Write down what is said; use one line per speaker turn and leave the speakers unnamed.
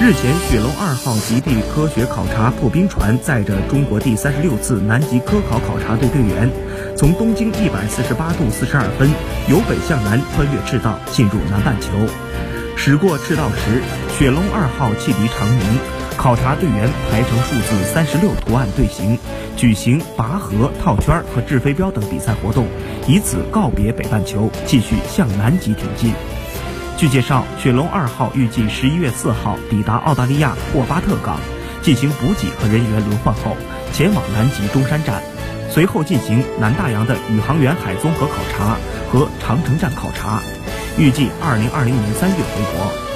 日前，雪龙二号极地科学考察破冰船载着中国第三十六次南极科考考察队队员，从东经一百四十八度四十二分由北向南穿越赤道，进入南半球。驶过赤道时，雪龙二号汽笛长鸣，考察队员排成数字三十六图案队形，举行拔河、套圈和掷飞镖等比赛活动，以此告别北半球，继续向南极挺进。据介绍，雪龙二号预计十一月四号抵达澳大利亚霍巴特港，进行补给和人员轮换后，前往南极中山站，随后进行南大洋的宇航员海综合考察和长城站考察，预计二零二零年三月回国。